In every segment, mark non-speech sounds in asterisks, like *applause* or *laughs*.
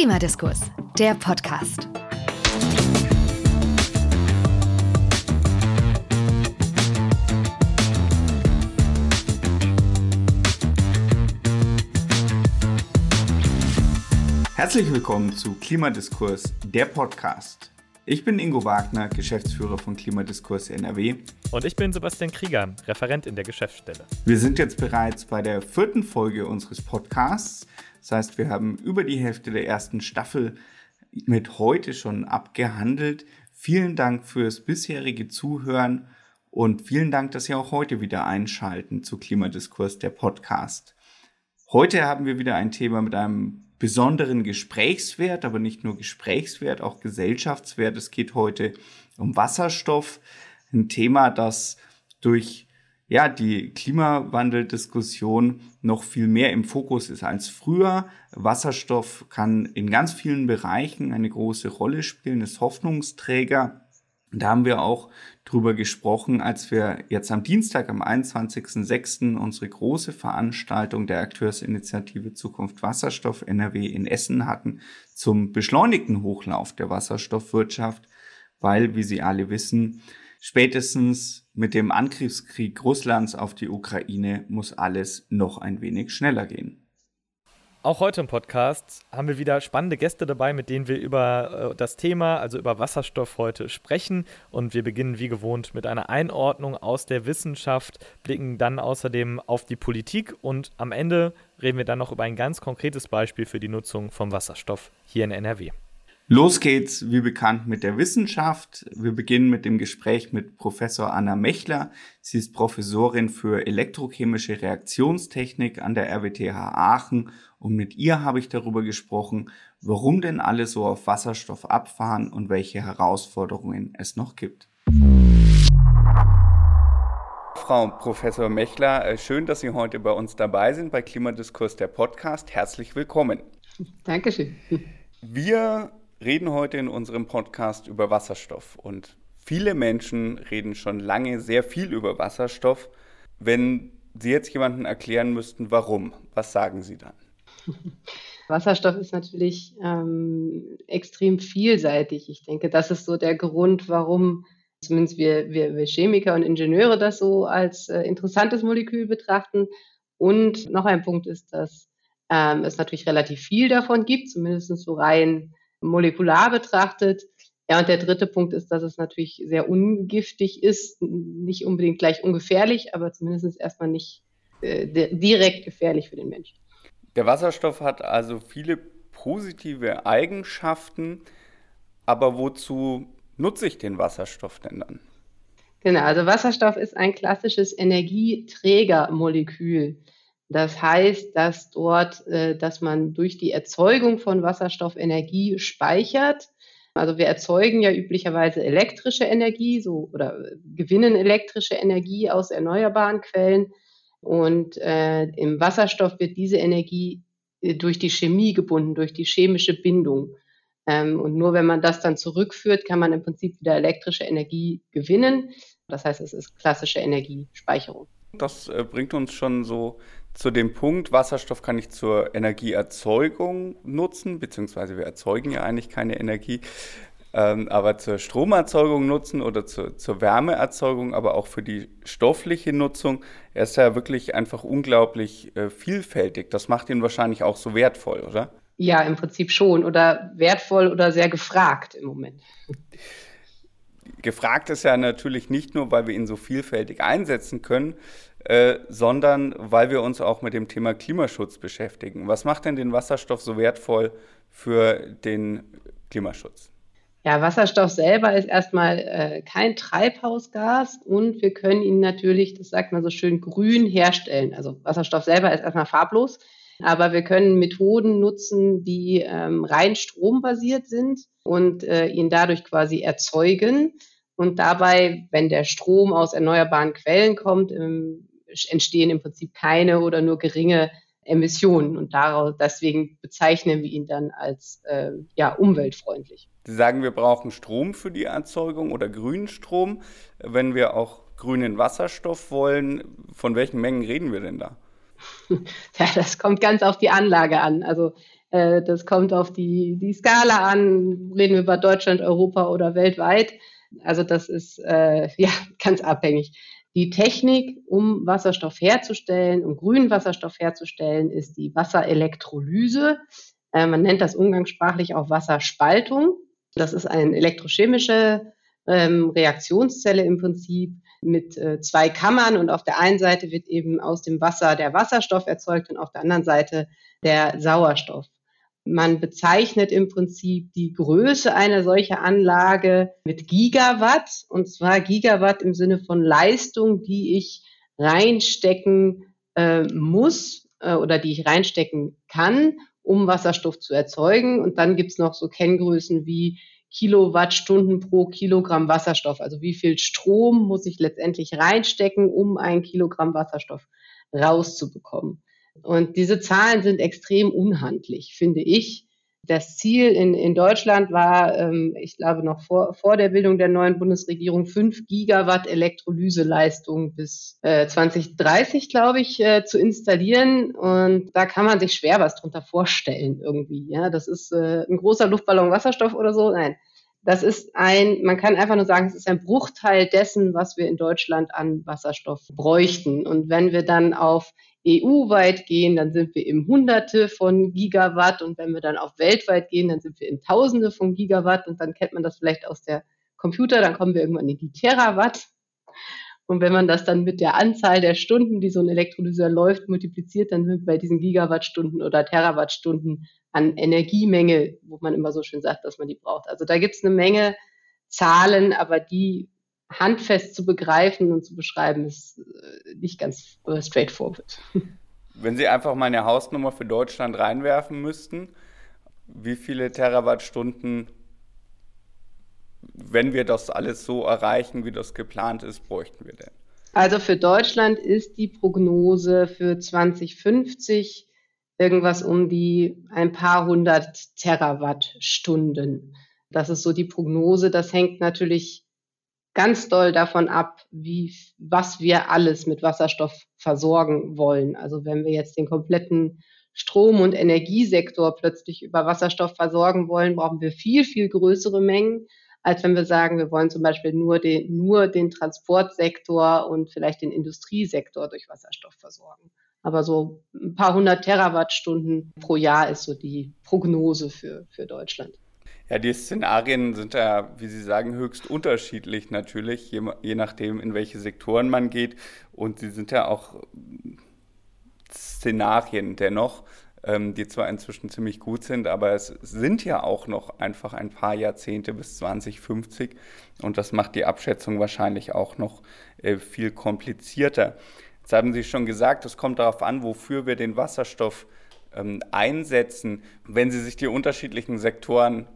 Klimadiskurs, der Podcast. Herzlich willkommen zu Klimadiskurs, der Podcast. Ich bin Ingo Wagner, Geschäftsführer von Klimadiskurs NRW. Und ich bin Sebastian Krieger, Referent in der Geschäftsstelle. Wir sind jetzt bereits bei der vierten Folge unseres Podcasts. Das heißt, wir haben über die Hälfte der ersten Staffel mit heute schon abgehandelt. Vielen Dank fürs bisherige Zuhören und vielen Dank, dass Sie auch heute wieder einschalten zu Klimadiskurs, der Podcast. Heute haben wir wieder ein Thema mit einem besonderen Gesprächswert, aber nicht nur Gesprächswert, auch Gesellschaftswert. Es geht heute um Wasserstoff, ein Thema, das durch ja, die Klimawandeldiskussion noch viel mehr im Fokus ist als früher. Wasserstoff kann in ganz vielen Bereichen eine große Rolle spielen, ist Hoffnungsträger. Da haben wir auch drüber gesprochen, als wir jetzt am Dienstag, am 21.06. unsere große Veranstaltung der Akteursinitiative Zukunft Wasserstoff NRW in Essen hatten zum beschleunigten Hochlauf der Wasserstoffwirtschaft, weil, wie Sie alle wissen, spätestens mit dem Angriffskrieg Russlands auf die Ukraine muss alles noch ein wenig schneller gehen. Auch heute im Podcast haben wir wieder spannende Gäste dabei, mit denen wir über äh, das Thema, also über Wasserstoff heute sprechen. Und wir beginnen wie gewohnt mit einer Einordnung aus der Wissenschaft, blicken dann außerdem auf die Politik und am Ende reden wir dann noch über ein ganz konkretes Beispiel für die Nutzung von Wasserstoff hier in NRW. Los geht's, wie bekannt, mit der Wissenschaft. Wir beginnen mit dem Gespräch mit Professor Anna Mechler. Sie ist Professorin für elektrochemische Reaktionstechnik an der RWTH Aachen und mit ihr habe ich darüber gesprochen, warum denn alle so auf Wasserstoff abfahren und welche Herausforderungen es noch gibt. Frau Professor Mechler, äh, schön, dass Sie heute bei uns dabei sind bei Klimadiskurs der Podcast. Herzlich willkommen. Dankeschön. Wir reden heute in unserem Podcast über Wasserstoff und viele Menschen reden schon lange sehr viel über Wasserstoff. Wenn Sie jetzt jemandem erklären müssten, warum, was sagen Sie dann? *laughs* Wasserstoff ist natürlich ähm, extrem vielseitig. Ich denke, das ist so der Grund, warum zumindest wir, wir, wir Chemiker und Ingenieure das so als äh, interessantes Molekül betrachten. Und noch ein Punkt ist, dass ähm, es natürlich relativ viel davon gibt, zumindest so rein molekular betrachtet. Ja, und der dritte Punkt ist, dass es natürlich sehr ungiftig ist, nicht unbedingt gleich ungefährlich, aber zumindest erstmal nicht äh, direkt gefährlich für den Menschen. Der Wasserstoff hat also viele positive Eigenschaften, aber wozu nutze ich den Wasserstoff denn dann? Genau, also Wasserstoff ist ein klassisches Energieträgermolekül. Das heißt, dass dort, äh, dass man durch die Erzeugung von Wasserstoff Energie speichert. Also wir erzeugen ja üblicherweise elektrische Energie, so oder gewinnen elektrische Energie aus erneuerbaren Quellen. Und äh, im Wasserstoff wird diese Energie äh, durch die Chemie gebunden, durch die chemische Bindung. Ähm, und nur wenn man das dann zurückführt, kann man im Prinzip wieder elektrische Energie gewinnen. Das heißt, es ist klassische Energiespeicherung. Das äh, bringt uns schon so zu dem Punkt, Wasserstoff kann ich zur Energieerzeugung nutzen, beziehungsweise wir erzeugen ja eigentlich keine Energie, ähm, aber zur Stromerzeugung nutzen oder zur, zur Wärmeerzeugung, aber auch für die stoffliche Nutzung. Er ist ja wirklich einfach unglaublich äh, vielfältig. Das macht ihn wahrscheinlich auch so wertvoll, oder? Ja, im Prinzip schon. Oder wertvoll oder sehr gefragt im Moment. Gefragt ist ja natürlich nicht nur, weil wir ihn so vielfältig einsetzen können, äh, sondern weil wir uns auch mit dem Thema Klimaschutz beschäftigen. Was macht denn den Wasserstoff so wertvoll für den Klimaschutz? Ja, Wasserstoff selber ist erstmal äh, kein Treibhausgas und wir können ihn natürlich, das sagt man so schön, grün herstellen. Also Wasserstoff selber ist erstmal farblos, aber wir können Methoden nutzen, die ähm, rein strombasiert sind und äh, ihn dadurch quasi erzeugen. Und dabei, wenn der Strom aus erneuerbaren Quellen kommt, ähm, entstehen im Prinzip keine oder nur geringe Emissionen. Und daraus, deswegen bezeichnen wir ihn dann als äh, ja, umweltfreundlich. Sie sagen, wir brauchen Strom für die Erzeugung oder grünen Strom. Wenn wir auch grünen Wasserstoff wollen, von welchen Mengen reden wir denn da? *laughs* Ja, das kommt ganz auf die Anlage an. Also Äh, das kommt auf die, die Skala an, reden wir über Deutschland, Europa oder weltweit. Also das ist äh, *laughs* ja ganz abhängig. Die Technik, um Wasserstoff herzustellen, um grünen Wasserstoff herzustellen, ist die Wasserelektrolyse. Äh, man nennt das umgangssprachlich auch Wasserspaltung. Das ist eine elektrochemische ähm, Reaktionszelle im Prinzip mit äh, zwei Kammern und auf der einen Seite wird eben aus dem Wasser der Wasserstoff erzeugt und auf der anderen Seite der Sauerstoff. Man bezeichnet im Prinzip die Größe einer solchen Anlage mit Gigawatt und zwar Gigawatt im Sinne von Leistung, die ich reinstecken äh, muss äh, oder die ich reinstecken kann, um Wasserstoff zu erzeugen. Und dann gibt's noch so Kenngrößen wie Kilowattstunden pro Kilogramm Wasserstoff. Also wie viel Strom muss ich letztendlich reinstecken, um ein Kilogramm Wasserstoff rauszubekommen. Und diese Zahlen sind extrem unhandlich, finde ich. Das Ziel in, in Deutschland war, ähm, ich glaube, noch vor, vor der Bildung der neuen Bundesregierung, fünf Gigawatt Elektrolyseleistung bis äh, 2030, glaube ich, äh, zu installieren. Und da kann man sich schwer was drunter vorstellen irgendwie. Ja, das ist äh, ein großer Luftballon Wasserstoff oder so. Nein, das ist ein, man kann einfach nur sagen, es ist ein Bruchteil dessen, was wir in Deutschland an Wasserstoff bräuchten. Und wenn wir dann auf EU-weit gehen, dann sind wir im Hunderte von Gigawatt und wenn wir dann auf weltweit gehen, dann sind wir in Tausende von Gigawatt und dann kennt man das vielleicht aus der Computer, dann kommen wir irgendwann in die Terawatt. Und wenn man das dann mit der Anzahl der Stunden, die so ein Elektrolyser läuft, multipliziert, dann sind wir bei diesen Gigawattstunden oder Terawattstunden an Energiemenge, wo man immer so schön sagt, dass man die braucht. Also da gibt es eine Menge Zahlen, aber die handfest zu begreifen und zu beschreiben, ist äh, nicht ganz äh, straightforward. *laughs* Wenn Sie einfach mal eine Hausnummer für Deutschland reinwerfen müssten, wie viele Terawattstunden, wenn wir das alles so erreichen, wie das geplant ist, bräuchten wir denn? Also für Deutschland ist die Prognose für 2050 irgendwas um die ein paar hundert Terawattstunden. Das ist so die Prognose. Das hängt natürlich ganz doll davon ab, wie, was wir alles mit Wasserstoff versorgen wollen. Also wenn wir jetzt den kompletten Strom- und Energiesektor plötzlich über Wasserstoff versorgen wollen, brauchen wir viel, viel größere Mengen, als wenn wir sagen, wir wollen zum Beispiel nur den, nur den Transportsektor und vielleicht den Industriesektor durch Wasserstoff versorgen. Aber so ein paar hundert Terawattstunden pro Jahr ist so die Prognose für, für Deutschland. Ja, die Szenarien sind ja, wie Sie sagen, höchst unterschiedlich natürlich, je, je nachdem, in welche Sektoren man geht. Und sie sind ja auch Szenarien dennoch, ähm, die zwar inzwischen ziemlich gut sind, aber es sind ja auch noch einfach ein paar Jahrzehnte bis 2050. Und das macht die Abschätzung wahrscheinlich auch noch äh, viel komplizierter. Jetzt haben Sie schon gesagt, es kommt darauf an, wofür wir den Wasserstoff ähm, einsetzen. Wenn Sie sich die unterschiedlichen Sektoren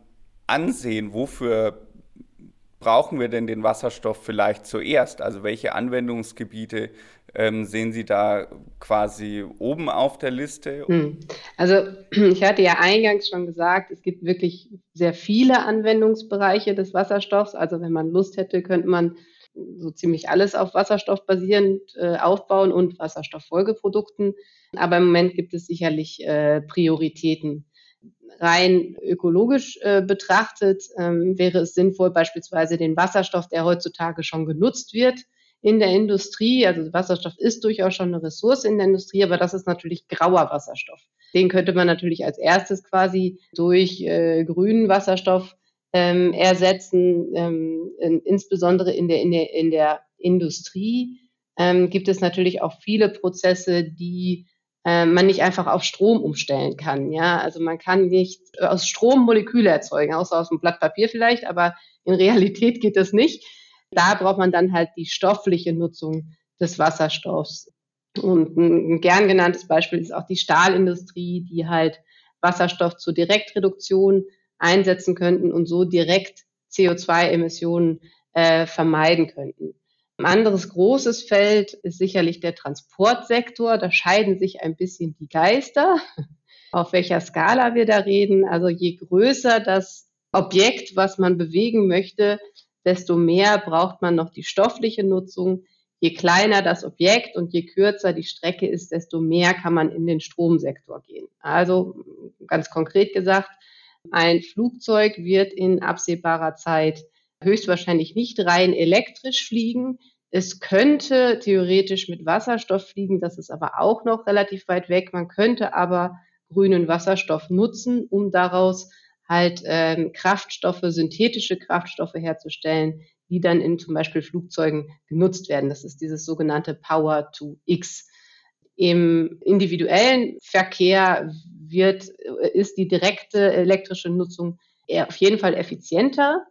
ansehen, wofür brauchen wir denn den Wasserstoff vielleicht zuerst? Also welche Anwendungsgebiete ähm, sehen Sie da quasi oben auf der Liste? Hm. Also *clears throat* ich hatte ja eingangs schon gesagt, es gibt wirklich sehr viele Anwendungsbereiche des Wasserstoffs. Also wenn man Lust hätte, könnte man so ziemlich alles auf Wasserstoff basierend äh, aufbauen und Wasserstofffolgeprodukten. Aber im Moment gibt es sicherlich äh, Prioritäten rein ökologisch äh, betrachtet, ähm, wäre es sinnvoll, beispielsweise den Wasserstoff, der heutzutage schon genutzt wird, in der Industrie, also Wasserstoff ist durchaus schon eine Ressource in der Industrie, aber das ist natürlich grauer Wasserstoff. Den könnte man natürlich als erstes quasi durch äh, grünen Wasserstoff ähm, ersetzen, ähm, in, insbesondere in der, in der, in der Industrie ähm, gibt es natürlich auch viele Prozesse, die äh, man nicht einfach auf Strom umstellen kann. Ja, also man kann nicht aus Strom Moleküle erzeugen, außer aus einem Blatt Papier vielleicht, aber in Realität geht das nicht. Da braucht man dann halt die stoffliche Nutzung des Wasserstoffs. Und ein gern genanntes Beispiel ist auch die Stahlindustrie, die halt Wasserstoff zur Direktreduktion einsetzen könnten und so direkt CO2-Emissionen äh, vermeiden könnten. Ein anderes großes Feld ist sicherlich der Transportsektor. Da scheiden sich ein bisschen die Geister, *laughs* auf welcher Skala wir da reden. Also je größer das Objekt, was man bewegen möchte, desto mehr braucht man noch die stoffliche Nutzung. Je kleiner das Objekt und je kürzer die Strecke ist, desto mehr kann man in den Stromsektor gehen. Also ganz konkret gesagt, ein Flugzeug wird in absehbarer Zeit höchstwahrscheinlich nicht rein elektrisch fliegen. Es könnte theoretisch mit Wasserstoff fliegen, das ist aber auch noch relativ weit weg. Man könnte aber grünen Wasserstoff nutzen, um daraus halt ähm, Kraftstoffe, synthetische Kraftstoffe herzustellen, die dann in zum Beispiel Flugzeugen genutzt werden. Das ist dieses sogenannte Power to X. Im individuellen Verkehr wird, ist die direkte elektrische Nutzung auf jeden Fall effizienter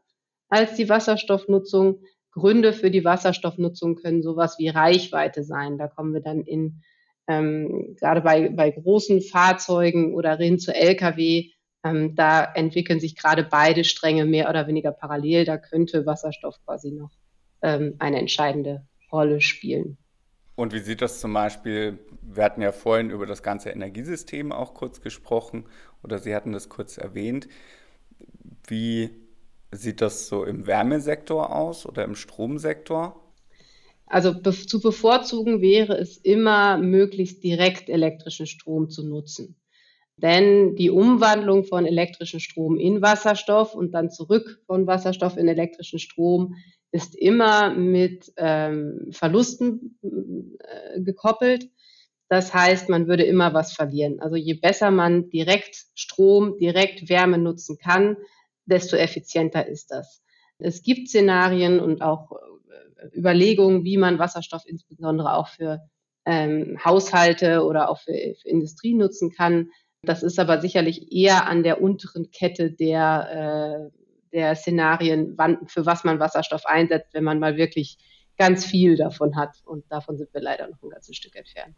als die Wasserstoffnutzung. Gründe für die Wasserstoffnutzung können sowas wie Reichweite sein. Da kommen wir dann in ähm, gerade bei, bei großen Fahrzeugen oder hin zu Lkw, ähm, da entwickeln sich gerade beide Stränge mehr oder weniger parallel. Da könnte Wasserstoff quasi noch ähm, eine entscheidende Rolle spielen. Und wie sieht das zum Beispiel, wir hatten ja vorhin über das ganze Energiesystem auch kurz gesprochen oder Sie hatten das kurz erwähnt. Wie sieht das so im Wärmesektor aus oder im Stromsektor? Also be zu bevorzugen wäre es immer, möglichst direkt elektrischen Strom zu nutzen. Denn die Umwandlung von elektrischen Strom in Wasserstoff und dann zurück von Wasserstoff in elektrischen Strom ist immer mit ähm, Verlusten äh, gekoppelt. Das heißt, man würde immer was verlieren. Also je besser man direkt Strom, direkt Wärme nutzen kann, desto effizienter ist das. Es gibt Szenarien und auch äh, Überlegungen, wie man Wasserstoff insbesondere auch für ähm, Haushalte oder auch für, für Industrie nutzen kann. Das ist aber sicherlich eher an der unteren Kette der, äh, der Szenarien, wann, für was man Wasserstoff einsetzt, wenn man mal wirklich ganz viel davon hat. Und davon sind wir leider noch ein ganzes Stück entfernt.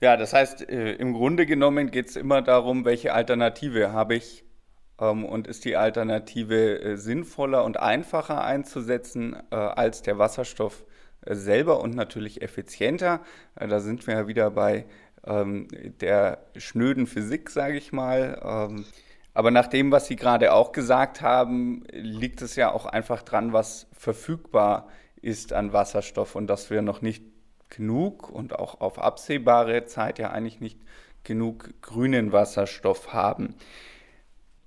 Ja, das heißt, äh, im Grunde genommen geht es immer darum, welche Alternative habe ich ähm, und ist die Alternative äh, sinnvoller und einfacher einzusetzen als der Wasserstoff selber und natürlich effizienter. Da sind wir ja wieder bei ähm, der schnöden Physik, sage ich mal. Ähm, aber nach dem, was Sie gerade auch gesagt haben, liegt es ja auch einfach dran, was verfügbar ist an Wasserstoff und dass wir noch nicht genug und auch auf absehbare Zeit ja eigentlich nicht genug grünen Wasserstoff haben.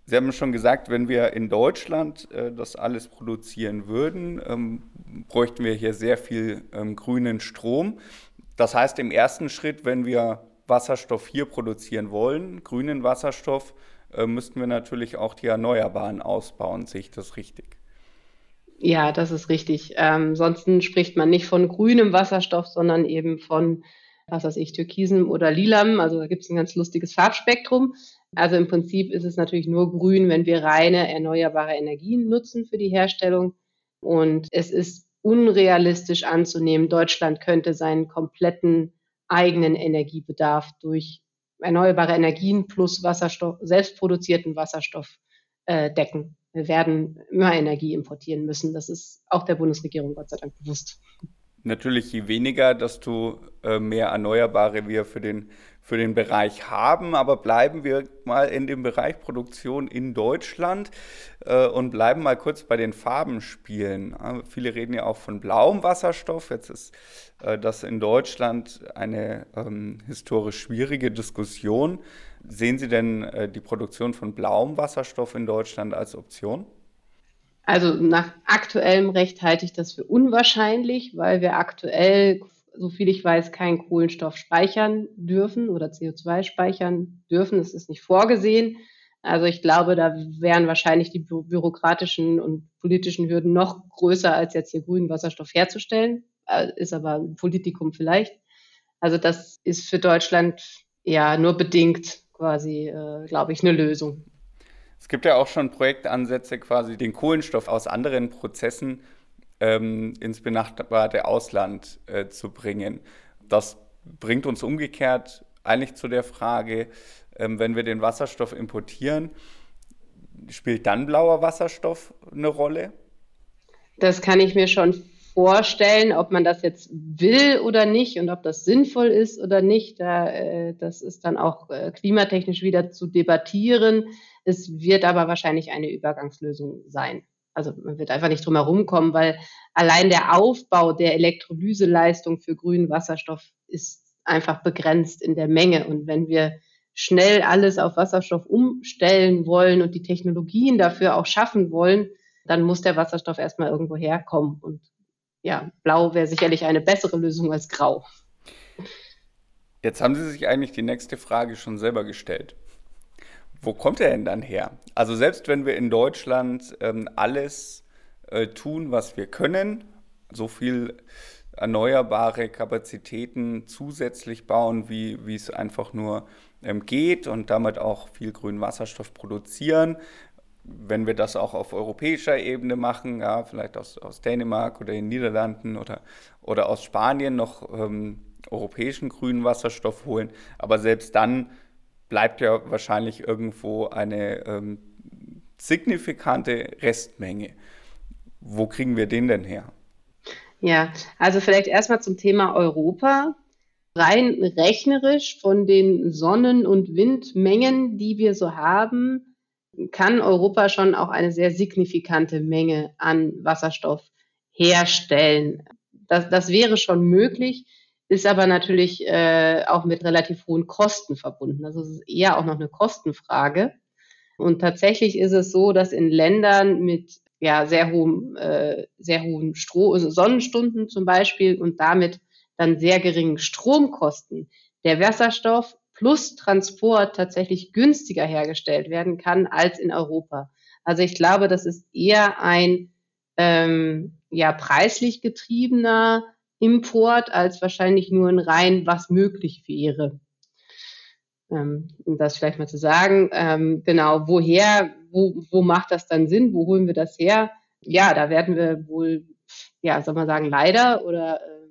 Sie haben schon gesagt, wenn wir in Deutschland äh, das alles produzieren würden, ähm, bräuchten wir hier sehr viel ähm, grünen Strom. Das heißt, im ersten Schritt, wenn wir Wasserstoff hier produzieren wollen, grünen Wasserstoff, äh, müssten wir natürlich auch die Erneuerbaren ausbauen. Sehe ich das richtig? Ja, das ist richtig. Ähm, ansonsten spricht man nicht von grünem Wasserstoff, sondern eben von, was weiß ich, türkisem oder lilam. Also da gibt es ein ganz lustiges Farbspektrum. Also im Prinzip ist es natürlich nur grün, wenn wir reine erneuerbare Energien nutzen für die Herstellung. Und es ist unrealistisch anzunehmen, Deutschland könnte seinen kompletten eigenen Energiebedarf durch erneuerbare Energien plus Wasserstoff, selbstproduzierten Wasserstoff äh, decken. Wir werden immer Energie importieren müssen. Das ist auch der Bundesregierung Gott sei Dank bewusst. Natürlich, je weniger, desto äh, mehr Erneuerbare wir für den für den Bereich haben. Aber bleiben wir mal in dem Bereich Produktion in Deutschland äh, und bleiben mal kurz bei den Farbenspielen. Äh, viele reden ja auch von blauem Wasserstoff. Jetzt ist äh, das in Deutschland eine ähm, historisch schwierige Diskussion. Sehen Sie denn äh, die Produktion von blauem Wasserstoff in Deutschland als Option? Also nach aktuellem Recht halte ich das für unwahrscheinlich, weil wir aktuell so viel ich weiß, keinen Kohlenstoff speichern dürfen oder CO2 speichern dürfen. Es ist nicht vorgesehen. Also ich glaube, da wären wahrscheinlich die bürokratischen und politischen Hürden noch größer, als jetzt hier grünen Wasserstoff herzustellen. Äh, ist aber ein Politikum vielleicht. Also das ist für Deutschland ja nur bedingt quasi, äh, glaube ich, eine Lösung. Es gibt ja auch schon Projektansätze, quasi den Kohlenstoff aus anderen Prozessen ähm, ins benachbarte Ausland äh, zu bringen. Das bringt uns umgekehrt eigentlich zu der Frage, ähm, wenn wir den Wasserstoff importieren, spielt dann blauer Wasserstoff eine Rolle? Das kann ich mir schon vorstellen, ob man das jetzt will oder nicht und ob das sinnvoll ist oder nicht. Da, äh, das ist dann auch äh, klimatechnisch wieder zu debattieren. Es wird aber wahrscheinlich eine Übergangslösung sein. Also man wird einfach nicht drum herum kommen, weil allein der Aufbau der Elektrolyseleistung für grünen Wasserstoff ist einfach begrenzt in der Menge. Und wenn wir schnell alles auf Wasserstoff umstellen wollen und die Technologien dafür auch schaffen wollen, dann muss der Wasserstoff erstmal irgendwo herkommen. Und ja, blau wäre sicherlich eine bessere Lösung als grau. Jetzt haben Sie sich eigentlich die nächste Frage schon selber gestellt. Wo kommt er denn dann her? Also selbst wenn wir in Deutschland ähm, alles äh, tun, was wir können, so viel erneuerbare Kapazitäten zusätzlich bauen, wie, wie es einfach nur ähm, geht und damit auch viel grünen Wasserstoff produzieren. Wenn wir das auch auf europäischer Ebene machen, ja, vielleicht aus, aus Dänemark oder den Niederlanden oder, oder aus Spanien noch ähm, europäischen grünen Wasserstoff holen, aber selbst dann bleibt ja wahrscheinlich irgendwo eine ähm, signifikante Restmenge. Wo kriegen wir den denn her? Ja, also vielleicht erstmal zum Thema Europa. Rein rechnerisch von den Sonnen- und Windmengen, die wir so haben, kann Europa schon auch eine sehr signifikante Menge an Wasserstoff herstellen. Das, das wäre schon möglich, ist aber natürlich äh, auch mit relativ hohen Kosten verbunden. Also es ist eher auch noch eine Kostenfrage. Und tatsächlich ist es so, dass in Ländern mit ja, sehr hohen, äh, sehr hohen Stro also Sonnenstunden zum Beispiel und damit dann sehr geringen Stromkosten der Wasserstoff plus Transport tatsächlich günstiger hergestellt werden kann als in Europa. Also ich glaube, das ist eher ein ähm, ja, preislich getriebener Import als wahrscheinlich nur ein rein, was möglich wäre. Ähm, um das vielleicht mal zu sagen. Ähm, genau, woher wo, wo macht das dann Sinn? Wo holen wir das her? Ja, da werden wir wohl, ja, soll man sagen, leider oder äh,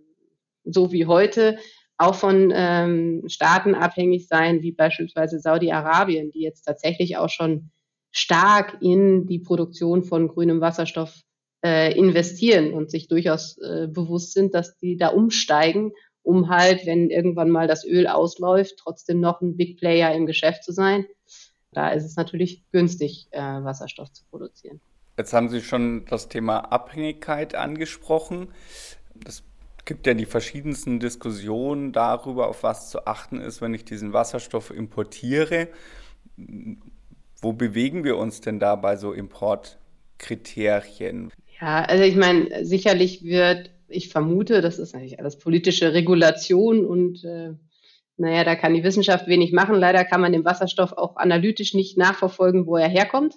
so wie heute auch von ähm, Staaten abhängig sein, wie beispielsweise Saudi-Arabien, die jetzt tatsächlich auch schon stark in die Produktion von grünem Wasserstoff äh, investieren und sich durchaus äh, bewusst sind, dass die da umsteigen, um halt, wenn irgendwann mal das Öl ausläuft, trotzdem noch ein Big Player im Geschäft zu sein. Da ist es natürlich günstig, äh, Wasserstoff zu produzieren. Jetzt haben Sie schon das Thema Abhängigkeit angesprochen. Es gibt ja die verschiedensten Diskussionen darüber, auf was zu achten ist, wenn ich diesen Wasserstoff importiere. Wo bewegen wir uns denn da bei so Importkriterien? Ja, also ich meine, sicherlich wird, ich vermute, das ist natürlich alles politische Regulation und äh, naja, da kann die Wissenschaft wenig machen. Leider kann man den Wasserstoff auch analytisch nicht nachverfolgen, wo er herkommt.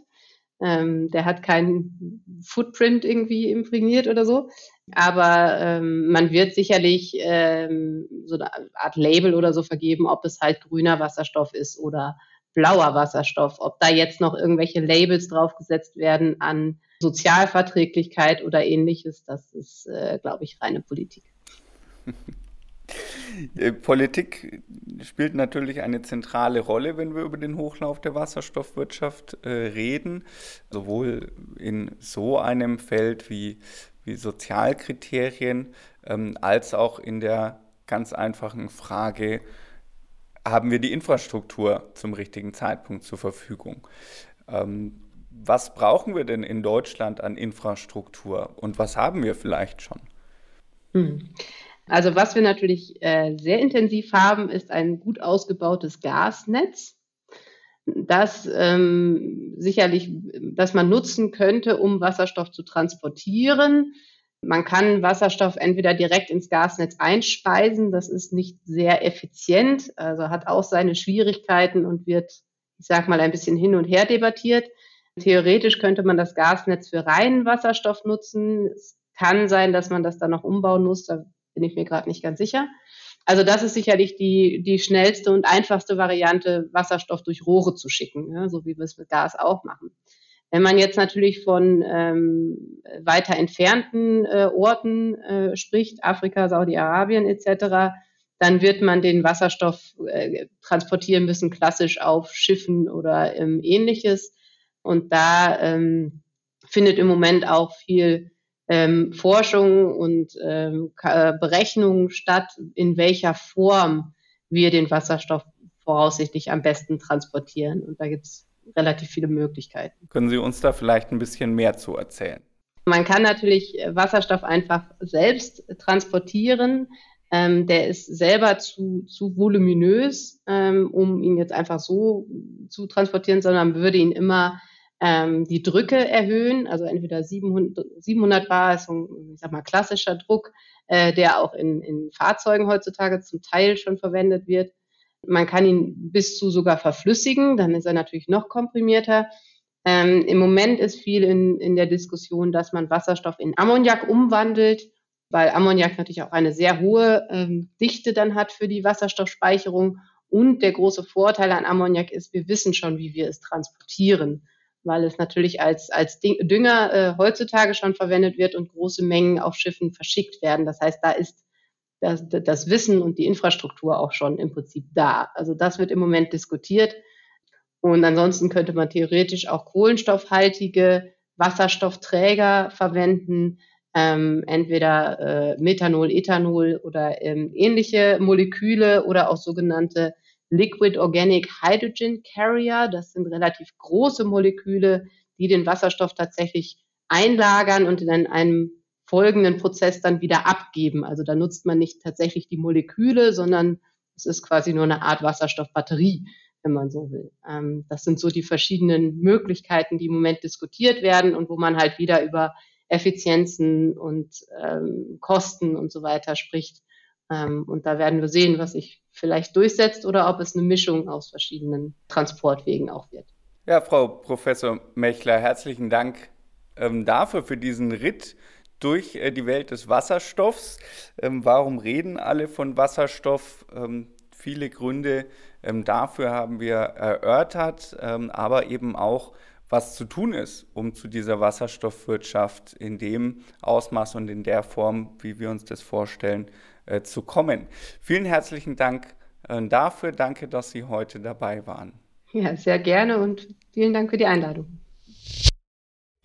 Ähm, der hat keinen Footprint irgendwie imprägniert oder so. Aber ähm, man wird sicherlich ähm, so eine Art Label oder so vergeben, ob es halt grüner Wasserstoff ist oder blauer Wasserstoff. Ob da jetzt noch irgendwelche Labels draufgesetzt werden an Sozialverträglichkeit oder ähnliches, das ist, äh, glaube ich, reine Politik. *laughs* Äh, Politik spielt natürlich eine zentrale Rolle, wenn wir über den Hochlauf der Wasserstoffwirtschaft äh, reden, sowohl in so einem Feld wie, wie Sozialkriterien, ähm, als auch in der ganz einfachen Frage, haben wir die Infrastruktur zum richtigen Zeitpunkt zur Verfügung? Ähm, was brauchen wir denn in Deutschland an Infrastruktur und was haben wir vielleicht schon? Hm. Also was wir natürlich äh, sehr intensiv haben, ist ein gut ausgebautes Gasnetz, das ähm, sicherlich, das man nutzen könnte, um Wasserstoff zu transportieren. Man kann Wasserstoff entweder direkt ins Gasnetz einspeisen, das ist nicht sehr effizient, also hat auch seine Schwierigkeiten und wird, ich sag mal, ein bisschen hin und her debattiert. Theoretisch könnte man das Gasnetz für reinen Wasserstoff nutzen. Es kann sein, dass man das dann noch umbauen muss. Da bin ich mir gerade nicht ganz sicher. Also das ist sicherlich die, die schnellste und einfachste Variante, Wasserstoff durch Rohre zu schicken, ja, so wie wir es mit Gas auch machen. Wenn man jetzt natürlich von ähm, weiter entfernten äh, Orten äh, spricht, Afrika, Saudi-Arabien etc., dann wird man den Wasserstoff äh, transportieren müssen, klassisch auf Schiffen oder ähm, ähnliches. Und da ähm, findet im Moment auch viel ähm, Forschung und ähm, äh, Berechnungen statt, in welcher Form wir den Wasserstoff voraussichtlich am besten transportieren. Und da gibt es relativ viele Möglichkeiten. Können Sie uns da vielleicht ein bisschen mehr zu erzählen? Man kann natürlich Wasserstoff einfach selbst transportieren. Ähm, der ist selber zu, zu voluminös, ähm, um ihn jetzt einfach so zu transportieren, sondern würde ihn immer ähm, die Drücke erhöhen, also entweder 700, 700 Bar ist ein, ich sag mal, klassischer Druck, äh, der auch in, in Fahrzeugen heutzutage zum Teil schon verwendet wird. Man kann ihn bis zu sogar verflüssigen, dann ist er natürlich noch komprimierter. Ähm, Im Moment ist viel in, in der Diskussion, dass man Wasserstoff in Ammoniak umwandelt, weil Ammoniak natürlich auch eine sehr hohe ähm, Dichte dann hat für die Wasserstoffspeicherung. Und der große Vorteil an Ammoniak ist, wir wissen schon, wie wir es transportieren, weil es natürlich als, als Dünger äh, heutzutage schon verwendet wird und große Mengen auf Schiffen verschickt werden. Das heißt, da ist das, das Wissen und die Infrastruktur auch schon im Prinzip da. Also das wird im Moment diskutiert. Und ansonsten könnte man theoretisch auch kohlenstoffhaltige Wasserstoffträger verwenden, ähm, entweder äh, Methanol, Ethanol oder ähm, ähnliche Moleküle oder auch sogenannte Liquid Organic Hydrogen Carrier. Das sind relativ große Moleküle, die den Wasserstoff tatsächlich einlagern und in einem folgenden Prozess dann wieder abgeben. Also da nutzt man nicht tatsächlich die Moleküle, sondern es ist quasi nur eine Art Wasserstoffbatterie, wenn man so will. Ähm, das sind so die verschiedenen Möglichkeiten, die im Moment diskutiert werden und wo man halt wieder über Effizienzen und ähm, Kosten und so weiter spricht. Ähm, und da werden wir sehen, was sich vielleicht durchsetzt oder ob es eine Mischung aus verschiedenen Transportwegen auch wird. Ja, Frau Professor Mechler, herzlichen Dank ähm, dafür, für diesen Ritt durch äh, die Welt des Wasserstoffs. Ähm, warum reden alle von Wasserstoff? Ähm, viele Gründe ähm, dafür haben wir erörtert, aber eben auch was zu tun ist, um zu dieser Wasserstoffwirtschaft in dem Ausmaß und in der Form, wie wir uns das vorstellen, äh, zu kommen. Vielen herzlichen Dank äh, dafür. Danke, dass Sie heute dabei waren. Ja, sehr gerne und vielen Dank für die Einladung.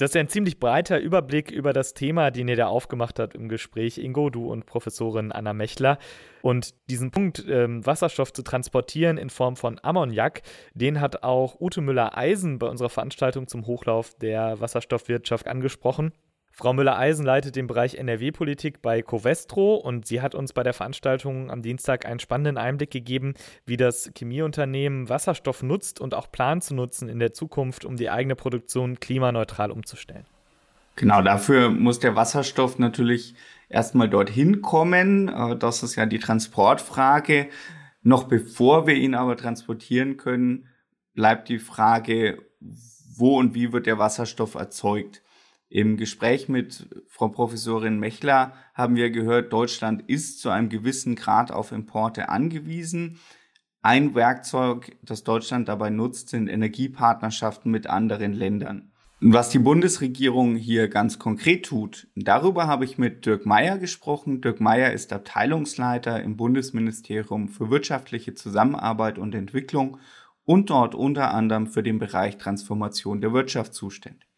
Das ist ja ein ziemlich breiter Überblick über das Thema, den ihr da aufgemacht habt im Gespräch, Ingo, du und Professorin Anna Mechler. Und diesen Punkt, ähm, Wasserstoff zu transportieren in Form von Ammoniak, den hat auch Ute Müller-Eisen bei unserer Veranstaltung zum Hochlauf der Wasserstoffwirtschaft angesprochen. Frau Müller-Eisen leitet den Bereich NRW-Politik bei Covestro und sie hat uns bei der Veranstaltung am Dienstag einen spannenden Einblick gegeben, wie das Chemieunternehmen Wasserstoff nutzt und auch plant zu nutzen in der Zukunft, um die eigene Produktion klimaneutral umzustellen. Genau, dafür muss der Wasserstoff natürlich erstmal dorthin kommen. Äh, das ist ja die Transportfrage. Noch bevor wir ihn aber transportieren können, bleibt die Frage, wo und wie wird der Wasserstoff erzeugt? Im Gespräch mit Frau Professorin Mechler haben wir gehört, Deutschland ist zu einem gewissen Grad auf Importe angewiesen. Ein Werkzeug, das Deutschland dabei nutzt, sind Energiepartnerschaften mit anderen Ländern. Was die Bundesregierung hier ganz konkret tut, darüber habe ich mit Dirk Meyer gesprochen. Dirk Meyer ist Abteilungsleiter im Bundesministerium für wirtschaftliche Zusammenarbeit und Entwicklung und dort unter anderem für den Bereich Transformation der Wirtschaft zuständig.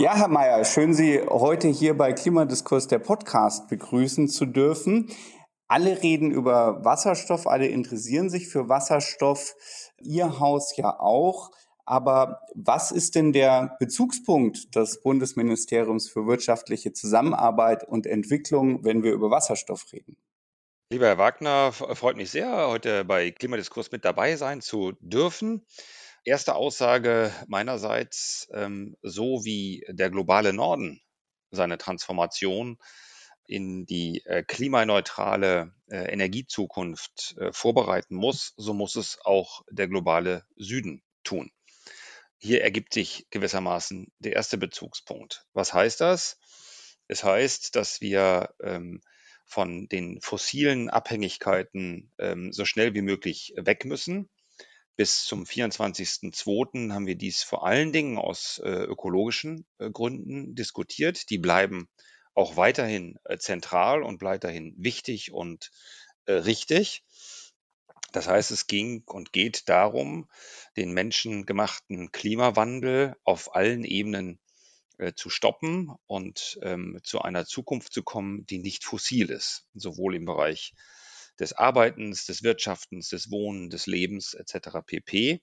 Ja, Herr Mayer, schön Sie heute hier bei Klimadiskurs der Podcast begrüßen zu dürfen. Alle reden über Wasserstoff, alle interessieren sich für Wasserstoff, Ihr Haus ja auch. Aber was ist denn der Bezugspunkt des Bundesministeriums für wirtschaftliche Zusammenarbeit und Entwicklung, wenn wir über Wasserstoff reden? Lieber Herr Wagner, freut mich sehr, heute bei Klimadiskurs mit dabei sein zu dürfen. Erste Aussage meinerseits, ähm, so wie der globale Norden seine Transformation in die äh, klimaneutrale äh, Energiezukunft äh, vorbereiten muss, so muss es auch der globale Süden tun. Hier ergibt sich gewissermaßen der erste Bezugspunkt. Was heißt das? Es heißt, dass wir ähm, von den fossilen Abhängigkeiten ähm, so schnell wie möglich weg müssen bis zum 24.02. haben wir dies vor allen Dingen aus äh, ökologischen äh, Gründen diskutiert. Die bleiben auch weiterhin äh, zentral und weiterhin wichtig und richtig. Das heißt, es ging und geht darum, den menschengemachten Klimawandel auf allen Ebenen äh, zu stoppen und ähm, zu einer Zukunft zu kommen, die nicht fossil ist, sowohl im Bereich des Arbeitens, des Wirtschaftens, des Wohnen, des Lebens etc. pp.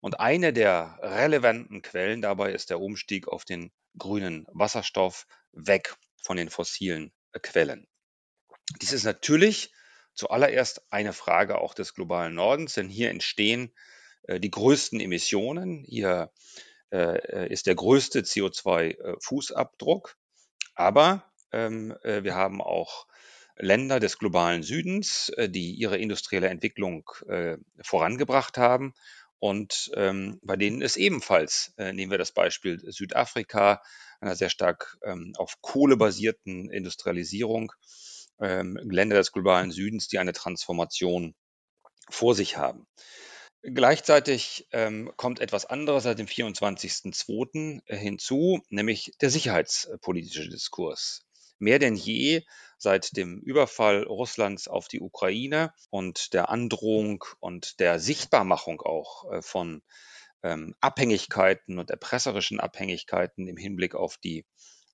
Und eine der relevanten Quellen dabei ist der Umstieg auf den grünen Wasserstoff weg von den fossilen Quellen. Dies ist natürlich zuallererst eine Frage auch des globalen Nordens, denn hier entstehen äh, die größten Emissionen. Hier äh, ist der größte CO2-Fußabdruck. Aber ähm, äh, wir haben auch Länder des globalen Südens, äh, die ihre industrielle Entwicklung äh, vorangebracht haben und ähm, bei denen ist ebenfalls, äh, nehmen wir das Beispiel Südafrika, einer sehr stark ähm, auf Kohle basierten Industrialisierung, ähm, Länder des globalen Südens, die eine Transformation vor sich haben. Gleichzeitig ähm, kommt etwas anderes seit dem 24.02. hinzu, nämlich der sicherheitspolitische Diskurs. Mehr denn je seit dem Überfall Russlands auf die Ukraine und der Androhung und der Sichtbarmachung auch äh, von ähm, Abhängigkeiten und erpresserischen Abhängigkeiten im Hinblick auf die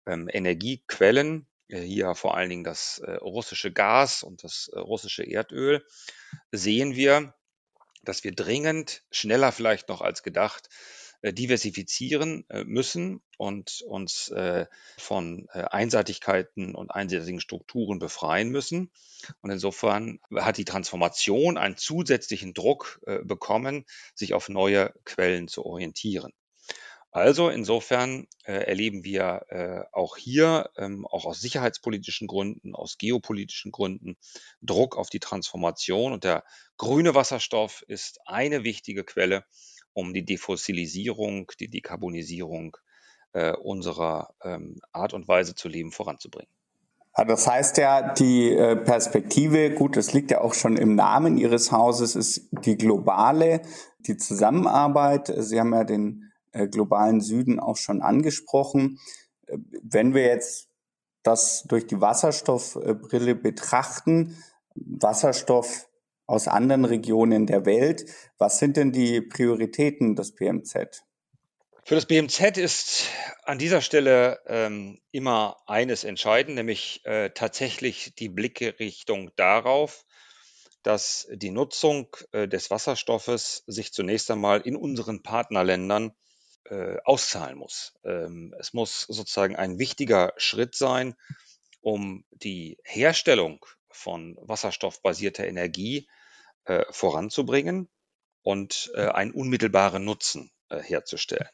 ähm, Energiequellen, äh, hier vor allen Dingen das äh, russische Gas und das russische Erdöl, sehen wir, dass wir dringend, schneller vielleicht noch als gedacht, diversifizieren äh, müssen und uns äh, von Einseitigkeiten und einseitigen Strukturen befreien müssen. Und insofern hat die Transformation einen zusätzlichen Druck bekommen, sich auf neue Quellen zu orientieren. Also insofern äh, erleben wir äh, auch hier, ähm, auch aus sicherheitspolitischen Gründen, aus geopolitischen Gründen, Druck auf die Transformation. Und der grüne Wasserstoff ist eine wichtige Quelle, um die Defossilisierung, die Dekarbonisierung äh, unserer ähm, Art und Weise zu leben voranzubringen. Das heißt ja, die äh, Perspektive, gut, das liegt ja auch schon im Namen Ihres Hauses, ist die globale, die Zusammenarbeit. Sie haben ja den äh, globalen Süden auch schon angesprochen. Wenn wir jetzt das durch die Wasserstoffbrille betrachten, Wasserstoff aus anderen Regionen der Welt, was sind denn die Prioritäten des BMZ? Für das BMZ ist an dieser Stelle ähm, immer eines entscheidend, nämlich äh, tatsächlich die Blickrichtung darauf, dass die Nutzung äh, des Wasserstoffes sich zunächst einmal in unseren Partnerländern äh, auszahlen muss. Ähm, es muss sozusagen ein wichtiger Schritt sein, um die Herstellung von wasserstoffbasierter Energie äh, voranzubringen und äh, einen unmittelbaren Nutzen äh, herzustellen.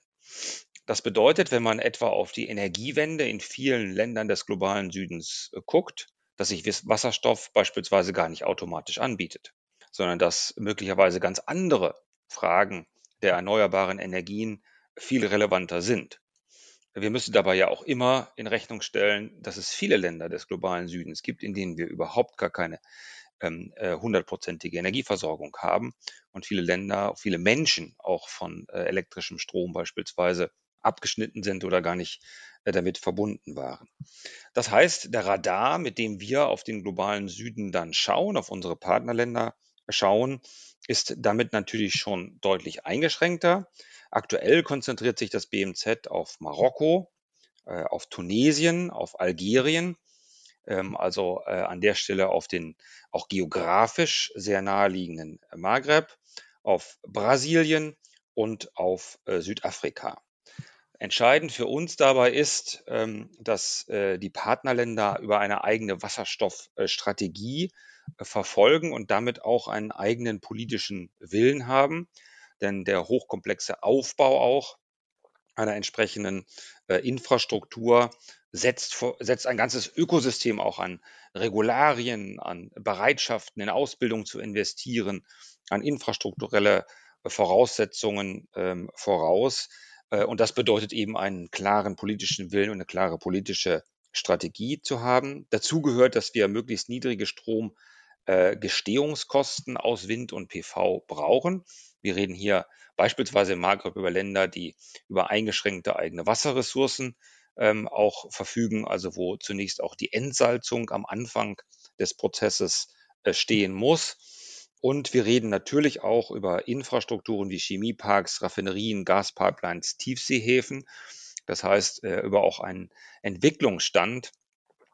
Das bedeutet, wenn man etwa auf die Energiewende in vielen Ländern des globalen Südens äh, guckt, dass sich Wasserstoff beispielsweise gar nicht automatisch anbietet, sondern dass möglicherweise ganz andere Fragen der erneuerbaren Energien viel relevanter sind. Wir müssen dabei ja auch immer in Rechnung stellen, dass es viele Länder des globalen Südens gibt, in denen wir überhaupt gar keine ähm, äh, hundertprozentige Energieversorgung haben und viele Länder, viele Menschen auch von äh, elektrischem Strom beispielsweise abgeschnitten sind oder gar nicht äh, damit verbunden waren. Das heißt, der Radar, mit dem wir auf den globalen Süden dann schauen, auf unsere Partnerländer schauen, ist damit natürlich schon deutlich eingeschränkter. Aktuell konzentriert sich das BMZ auf Marokko, äh, auf Tunesien, auf Algerien, ähm, also äh, an der Stelle auf den auch geografisch sehr naheliegenden Maghreb, auf Brasilien und auf äh, Südafrika. Entscheidend für uns dabei ist, ähm, dass die Partnerländer über eine eigene Wasserstoffstrategie verfolgen und damit auch einen eigenen politischen Willen haben denn der hochkomplexe Aufbau auch einer entsprechenden äh, Infrastruktur setzt, setzt ein ganzes Ökosystem auch an Regularien, an Bereitschaften in Ausbildung zu investieren, an infrastrukturelle Voraussetzungen ähm, voraus. Äh, und das bedeutet eben einen klaren politischen Willen und eine klare politische Strategie zu haben. Dazu gehört, dass wir möglichst niedrige Stromgestehungskosten äh, aus Wind und PV brauchen. Wir reden hier beispielsweise im Maghreb über Länder, die über eingeschränkte eigene Wasserressourcen ähm, auch verfügen, also wo zunächst auch die Entsalzung am Anfang des Prozesses äh, stehen muss. Und wir reden natürlich auch über Infrastrukturen wie Chemieparks, Raffinerien, Gaspipelines, Tiefseehäfen. Das heißt, äh, über auch einen Entwicklungsstand,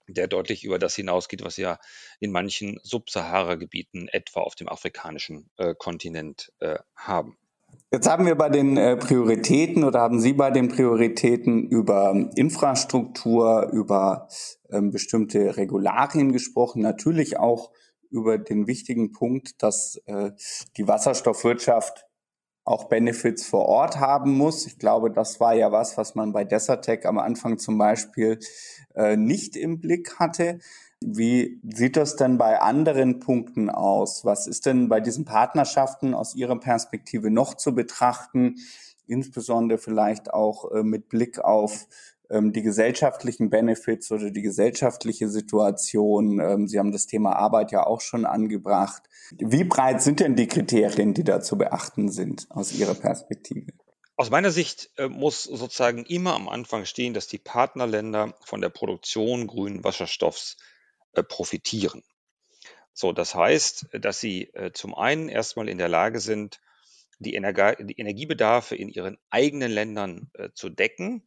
der deutlich über das hinausgeht, was ja in manchen Subsahara-Gebieten, etwa auf dem afrikanischen äh, Kontinent, äh, haben. Jetzt haben wir bei den äh, Prioritäten oder haben Sie bei den Prioritäten über Infrastruktur, über ähm, bestimmte Regularien gesprochen, natürlich auch über den wichtigen Punkt, dass äh, die Wasserstoffwirtschaft auch Benefits vor Ort haben muss. Ich glaube, das war ja was, was man bei Desertec am Anfang zum Beispiel äh, nicht im Blick hatte. Wie sieht das denn bei anderen Punkten aus? Was ist denn bei diesen Partnerschaften aus Ihrer Perspektive noch zu betrachten? Insbesondere vielleicht auch äh, mit Blick auf die gesellschaftlichen Benefits oder die gesellschaftliche Situation. Ähm, Sie haben das Thema Arbeit ja auch schon angebracht. Wie breit sind denn die Kriterien, die da zu beachten sind aus Ihrer Perspektive? Aus meiner Sicht äh, muss sozusagen immer am Anfang stehen, dass die Partnerländer von der Produktion grünen Wasserstoffs äh, profitieren. So, das heißt, dass sie äh, zum einen erstmal in der Lage sind, die, Energie, die Energiebedarfe in ihren eigenen Ländern zu decken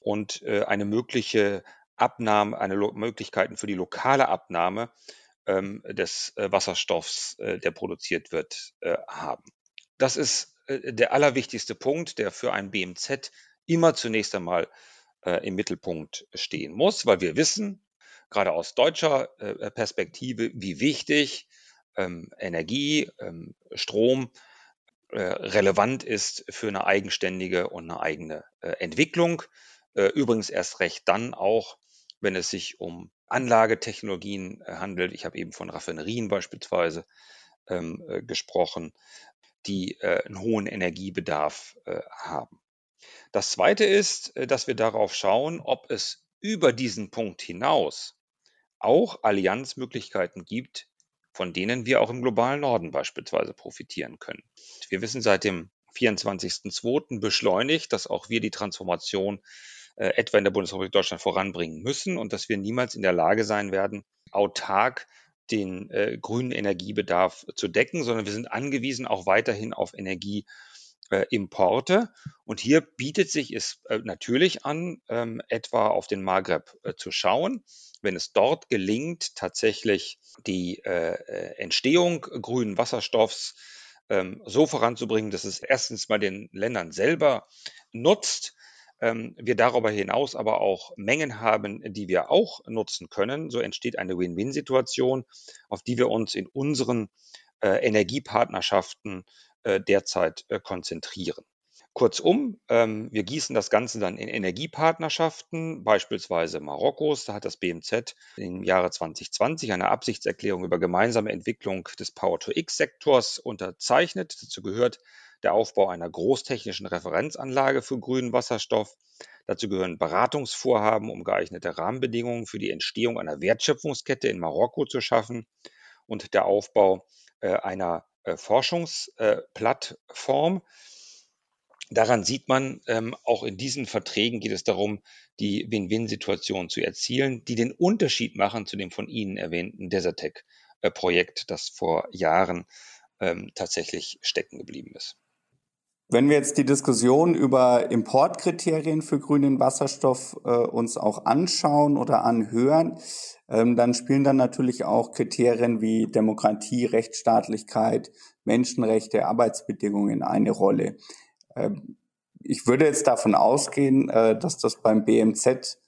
und äh, eine mögliche Abnahme, eine Lo Möglichkeiten für die lokale Abnahme ähm, des äh, Wasserstoffs, äh, der produziert wird, äh, haben. Das ist äh, der allerwichtigste Punkt, der für ein BMZ immer zunächst einmal äh, im Mittelpunkt stehen muss, weil wir wissen, gerade aus deutscher Perspektive, wie wichtig ähm, Energie, ähm, Strom relevant ist für eine eigenständige und eine eigene Entwicklung. Äh, übrigens erst recht dann auch, wenn es sich um Anlagetechnologien äh, handelt. Ich habe eben von Raffinerien beispielsweise ähm, äh, gesprochen, die äh, einen hohen Energiebedarf äh, haben. Das Zweite ist, dass wir darauf schauen, ob es über diesen Punkt hinaus auch Allianzmöglichkeiten gibt, von denen wir auch im globalen Norden beispielsweise profitieren können. Wir wissen seit dem 24.02. beschleunigt, dass auch wir die Transformation äh, etwa in der Bundesrepublik Deutschland voranbringen müssen und dass wir niemals in der Lage sein werden, autark den äh, grünen Energiebedarf zu decken, sondern wir sind angewiesen auch weiterhin auf Energie äh. Und hier bietet sich es äh, natürlich an, ähm, etwa auf den Maghreb äh, zu schauen. Wenn es dort gelingt, tatsächlich die äh, Entstehung grünen Wasserstoffs ähm, so voranzubringen, dass es erstens mal den Ländern selber nutzt, wir darüber hinaus aber auch Mengen haben, die wir auch nutzen können, so entsteht eine Win-Win-Situation, auf die wir uns in unseren äh, Energiepartnerschaften äh, derzeit äh, konzentrieren. Kurzum, ähm, wir gießen das Ganze dann in Energiepartnerschaften, beispielsweise Marokkos. Da hat das BMZ im Jahre 2020 eine Absichtserklärung über gemeinsame Entwicklung des Power-to-X-Sektors unterzeichnet. Dazu gehört der Aufbau einer großtechnischen Referenzanlage für grünen Wasserstoff. Dazu gehören Beratungsvorhaben, um geeignete Rahmenbedingungen für die Entstehung einer Wertschöpfungskette in Marokko zu schaffen und der Aufbau äh, einer äh, Forschungsplattform. Daran sieht man, ähm, auch in diesen Verträgen geht es darum, die Win-Win-Situation zu erzielen, die den Unterschied machen zu dem von Ihnen erwähnten Desertec-Projekt, das vor Jahren ähm, tatsächlich stecken geblieben ist. Wenn wir jetzt die Diskussion über Importkriterien für grünen Wasserstoff äh, uns auch anschauen oder anhören, ähm, dann spielen dann natürlich auch Kriterien wie Demokratie, Rechtsstaatlichkeit, Menschenrechte, Arbeitsbedingungen eine Rolle. Ähm, ich würde jetzt davon ausgehen, äh, dass das beim BMZ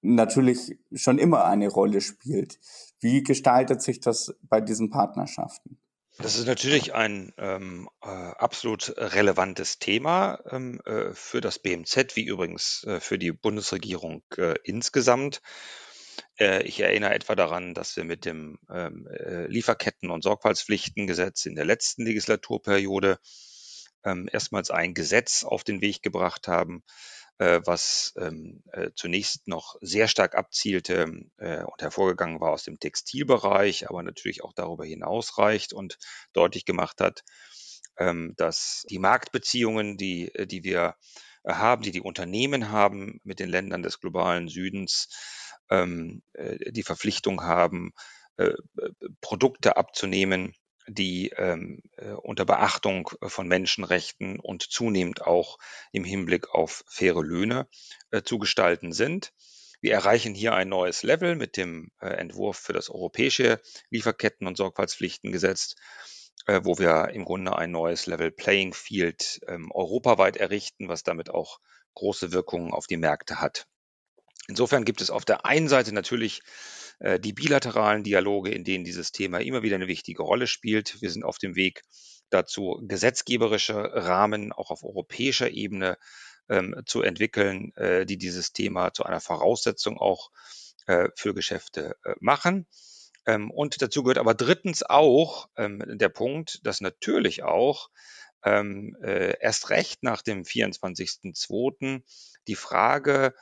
natürlich schon immer eine Rolle spielt. Wie gestaltet sich das bei diesen Partnerschaften? Das ist natürlich ein ähm, äh, absolut relevantes Thema ähm, äh, für das BMZ, wie übrigens äh, für die Bundesregierung äh, insgesamt. Äh, ich erinnere etwa daran, dass wir mit dem ähm, äh, Lieferketten- und Sorgfaltspflichtengesetz in der letzten Legislaturperiode ähm, erstmals ein Gesetz auf den Weg gebracht haben, was ähm, äh, zunächst noch sehr stark abzielte äh, und hervorgegangen war aus dem Textilbereich, aber natürlich auch darüber hinaus reicht und deutlich gemacht hat, ähm, dass die Marktbeziehungen, die, äh, die wir äh, haben, die die Unternehmen haben mit den Ländern des globalen Südens, ähm, äh, die Verpflichtung haben, äh, Produkte abzunehmen, die ähm, äh, unter Beachtung von Menschenrechten und zunehmend auch im Hinblick auf faire Löhne äh, zu gestalten sind. Wir erreichen hier ein neues Level mit dem äh, Entwurf für das europäische Lieferketten- und Sorgfaltspflichtengesetz. äh, wo wir im Grunde ein neues Level Playing Field ähm, europaweit errichten, was damit auch große Wirkungen auf die Märkte hat. Insofern gibt es auf der einen Seite natürlich äh, die bilateralen Dialoge, in denen dieses Thema immer wieder eine wichtige Rolle spielt. Wir sind auf dem Weg dazu, gesetzgeberische Rahmen auch auf europäischer Ebene ähm, zu entwickeln, äh, die dieses Thema zu einer Voraussetzung auch äh, für Geschäfte äh, machen. Ähm, und dazu gehört aber drittens auch ähm, der Punkt, dass natürlich auch ähm, äh, erst recht nach dem 24.02. die Frage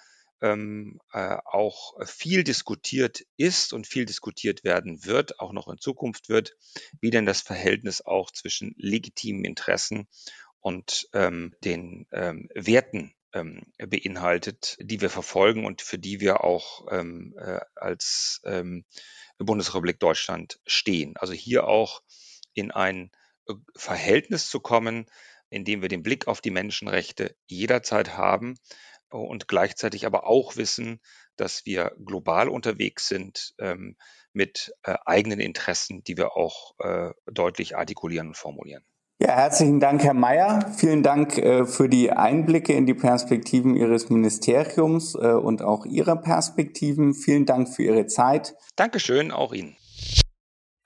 ähm, äh, auch viel diskutiert ist und viel diskutiert werden wird, auch noch in Zukunft wird, wie denn das Verhältnis auch zwischen legitimen Interessen und ähm, den ähm, Werten ähm, beinhaltet, die wir verfolgen und für die wir auch ähm, äh, als ähm, Bundesrepublik Deutschland stehen. Also hier auch in ein äh, Verhältnis zu kommen, in dem wir den Blick auf die Menschenrechte jederzeit haben und gleichzeitig aber auch wissen, dass wir global unterwegs sind ähm, mit äh, eigenen Interessen, die wir auch äh, deutlich artikulieren und formulieren. Ja, herzlichen Dank, Herr Mayer. Vielen Dank äh, für die Einblicke in die Perspektiven Ihres Ministeriums äh, und auch Ihrer Perspektiven. Vielen Dank für Ihre Zeit. Dankeschön, auch Ihnen.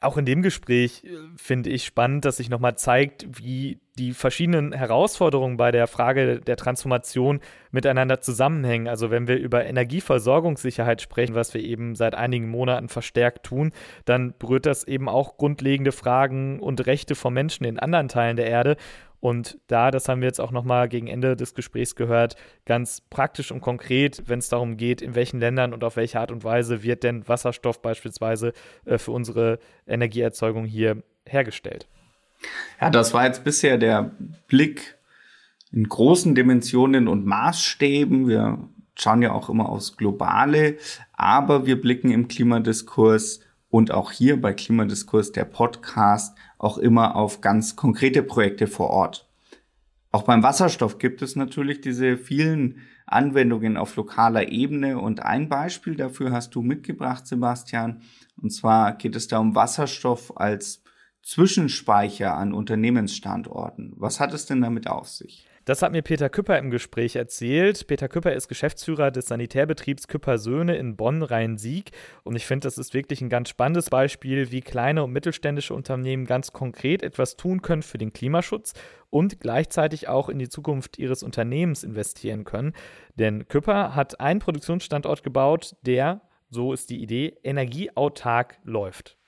Auch in dem Gespräch äh, finde ich spannend, dass sich nochmal zeigt, wie die verschiedenen Herausforderungen bei der Frage der Transformation miteinander zusammenhängen. Also wenn wir über Energieversorgungssicherheit sprechen, was wir eben seit einigen Monaten verstärkt tun, dann berührt das eben auch grundlegende Fragen und Rechte von Menschen in anderen Teilen der Erde. Und da, das haben wir jetzt auch nochmal gegen Ende des Gesprächs gehört, ganz praktisch und konkret, wenn es darum geht, in welchen Ländern und auf welche Art und Weise wird denn Wasserstoff beispielsweise äh, für unsere Energieerzeugung hier hergestellt. Ja, das war jetzt bisher der Blick in großen Dimensionen und Maßstäben. Wir schauen ja auch immer aufs Globale, aber wir blicken im Klimadiskurs und auch hier bei Klimadiskurs der Podcast auch immer auf ganz konkrete Projekte vor Ort. Auch beim Wasserstoff gibt es natürlich diese vielen Anwendungen auf lokaler Ebene und ein Beispiel dafür hast du mitgebracht, Sebastian. Und zwar geht es da um Wasserstoff als Zwischenspeicher an Unternehmensstandorten. Was hat es denn damit auf sich? Das hat mir Peter Küpper im Gespräch erzählt. Peter Küpper ist Geschäftsführer des Sanitärbetriebs Küpper Söhne in Bonn-Rhein-Sieg. Und ich finde, das ist wirklich ein ganz spannendes Beispiel, wie kleine und mittelständische Unternehmen ganz konkret etwas tun können für den Klimaschutz und gleichzeitig auch in die Zukunft ihres Unternehmens investieren können. Denn Küpper hat einen Produktionsstandort gebaut, der, so ist die Idee, energieautark läuft.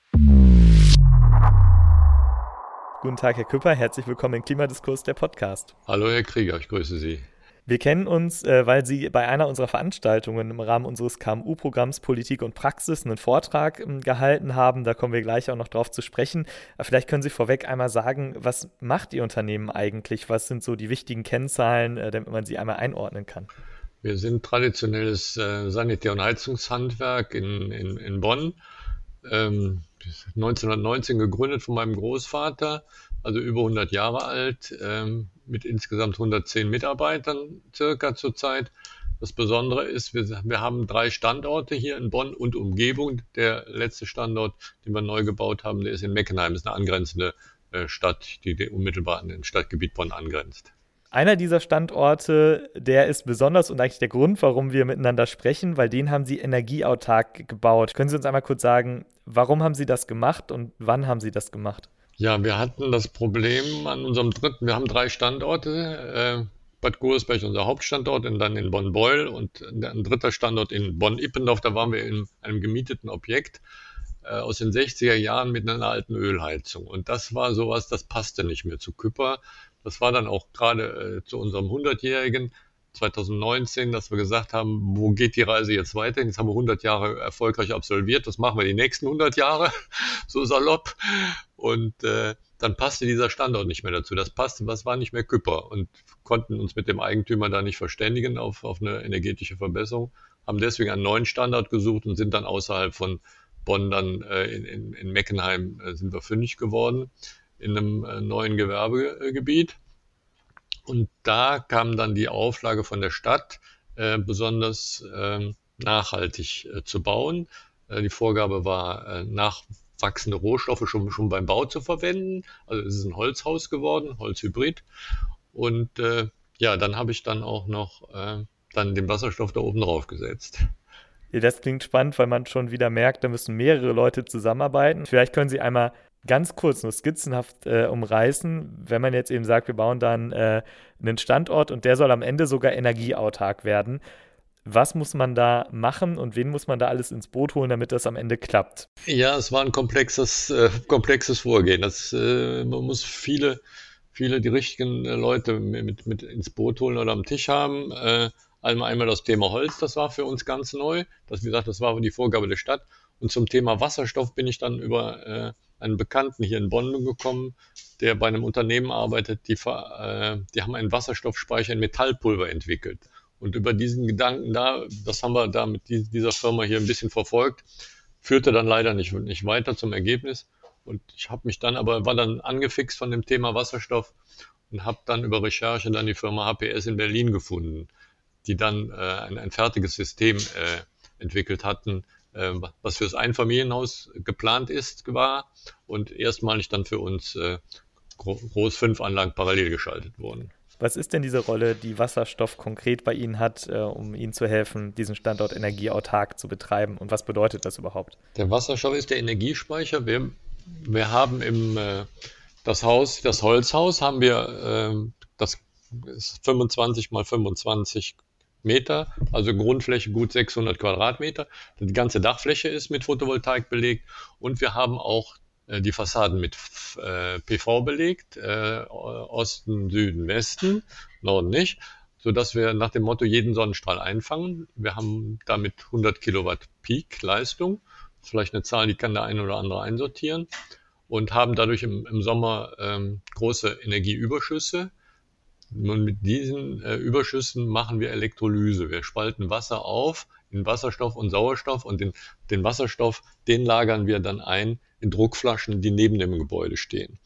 Guten Tag, Herr Küpper. Herzlich willkommen im Klimadiskurs, der Podcast. Hallo, Herr Krieger. Ich grüße Sie. Wir kennen uns, äh, weil Sie bei einer unserer Veranstaltungen im Rahmen unseres KMU-Programms Politik und Praxis einen Vortrag ähm, gehalten haben. Da kommen wir gleich auch noch drauf zu sprechen. Vielleicht können Sie vorweg einmal sagen, was macht Ihr Unternehmen eigentlich? Was sind so die wichtigen Kennzahlen, äh, damit man sie einmal einordnen kann? Wir sind traditionelles äh, Sanitär- und Heizungshandwerk in, in, in Bonn. Ähm, 1919 gegründet von meinem Großvater, also über 100 Jahre alt, ähm, mit insgesamt 110 Mitarbeitern circa zurzeit. Das Besondere ist, wir, wir, haben drei Standorte hier in Bonn und Umgebung. Der letzte Standort, den wir neu gebaut haben, der ist in Meckenheim, das ist eine angrenzende äh, Stadt, die unmittelbar an den Stadtgebiet Bonn angrenzt. Einer dieser Standorte, der ist besonders und eigentlich der Grund, warum wir miteinander sprechen, weil den haben Sie energieautark gebaut. Können Sie uns einmal kurz sagen, warum haben Sie das gemacht und wann haben Sie das gemacht? Ja, wir hatten das Problem an unserem dritten, wir haben drei Standorte. Äh, Bad Gursberg, unser Hauptstandort, und dann in Bonn-Beul und ein dritter Standort in Bonn-Ippendorf. Da waren wir in einem gemieteten Objekt äh, aus den 60er Jahren mit einer alten Ölheizung. Und das war sowas, das passte nicht mehr zu Küpper. Das war dann auch gerade äh, zu unserem 100-jährigen 2019, dass wir gesagt haben, wo geht die Reise jetzt weiter? Jetzt haben wir 100 Jahre erfolgreich absolviert. Das machen wir die nächsten 100 Jahre, *laughs* so salopp. Und äh, dann passte dieser Standort nicht mehr dazu. Das passte, was war nicht mehr Küpper und konnten uns mit dem Eigentümer da nicht verständigen auf, auf eine energetische Verbesserung. Haben deswegen einen neuen Standort gesucht und sind dann außerhalb von Bonn dann äh, in, in, in Meckenheim äh, sind wir fündig geworden in einem äh, neuen Gewerbegebiet. Und da kam dann die Auflage von der Stadt, äh, besonders ähm, nachhaltig äh, zu bauen. die Vorgabe war nach wachsende Rohstoffe schon, schon beim Bau zu verwenden. Also es ist ein Holzhaus geworden, Holzhybrid. Und äh, ja, dann habe ich dann auch noch äh, dann den Wasserstoff da oben drauf gesetzt. Das klingt spannend, weil man schon wieder merkt, da müssen mehrere Leute zusammenarbeiten. Vielleicht können Sie einmal ganz kurz nur skizzenhaft äh, umreißen, wenn man jetzt eben sagt, wir bauen dann äh, einen Standort und der soll am Ende sogar energieautark werden. Was muss man da machen und wen muss man da alles ins Boot holen, damit das am Ende klappt? Ja, es war ein komplexes, äh, komplexes Vorgehen. Das, äh, man muss viele, viele die richtigen äh, Leute mit, mit ins Boot holen oder am Tisch haben. Äh, einmal, einmal das Thema Holz, das war für uns ganz neu. Das, wie gesagt, das war die Vorgabe der Stadt. Und zum Thema Wasserstoff bin ich dann über einen Bekannten hier in Bonn gekommen, der bei einem Unternehmen arbeitet, die, äh, die haben einen Wasserstoffspeicher in Metallpulver entwickelt. Und über diesen Gedanken da, das haben wir da mit dieser Firma hier ein bisschen verfolgt, führte dann leider nicht, nicht weiter zum Ergebnis. Und ich habe mich dann aber, war dann angefixt von dem Thema Wasserstoff und habe dann über Recherche dann die Firma HPS in Berlin gefunden, die dann äh, ein, ein fertiges System äh, entwickelt hatten, äh, was fürs Einfamilienhaus geplant ist, war und erstmalig dann für uns äh, groß fünf Anlagen parallel geschaltet wurden. Was ist denn diese Rolle, die Wasserstoff konkret bei Ihnen hat, äh, um Ihnen zu helfen, diesen Standort energieautark zu betreiben? Und was bedeutet das überhaupt? Der Wasserstoff ist der Energiespeicher. Wir, wir haben im äh, das Haus, das Holzhaus, haben wir äh, das ist 25 mal 25 Meter, also Grundfläche gut 600 Quadratmeter. Die ganze Dachfläche ist mit Photovoltaik belegt und wir haben auch äh, die Fassaden mit äh, PV belegt, äh, Osten, Süden, Westen, Norden nicht, so dass wir nach dem Motto jeden Sonnenstrahl einfangen. Wir haben damit 100 Kilowatt Peak Leistung, vielleicht eine Zahl, die kann der eine oder andere einsortieren und haben dadurch im, im Sommer ähm, große Energieüberschüsse. Und mit diesen äh, Überschüssen machen wir Elektrolyse. Wir spalten Wasser auf in Wasserstoff und Sauerstoff und den, den Wasserstoff, den lagern wir dann ein in Druckflaschen, die neben dem Gebäude stehen.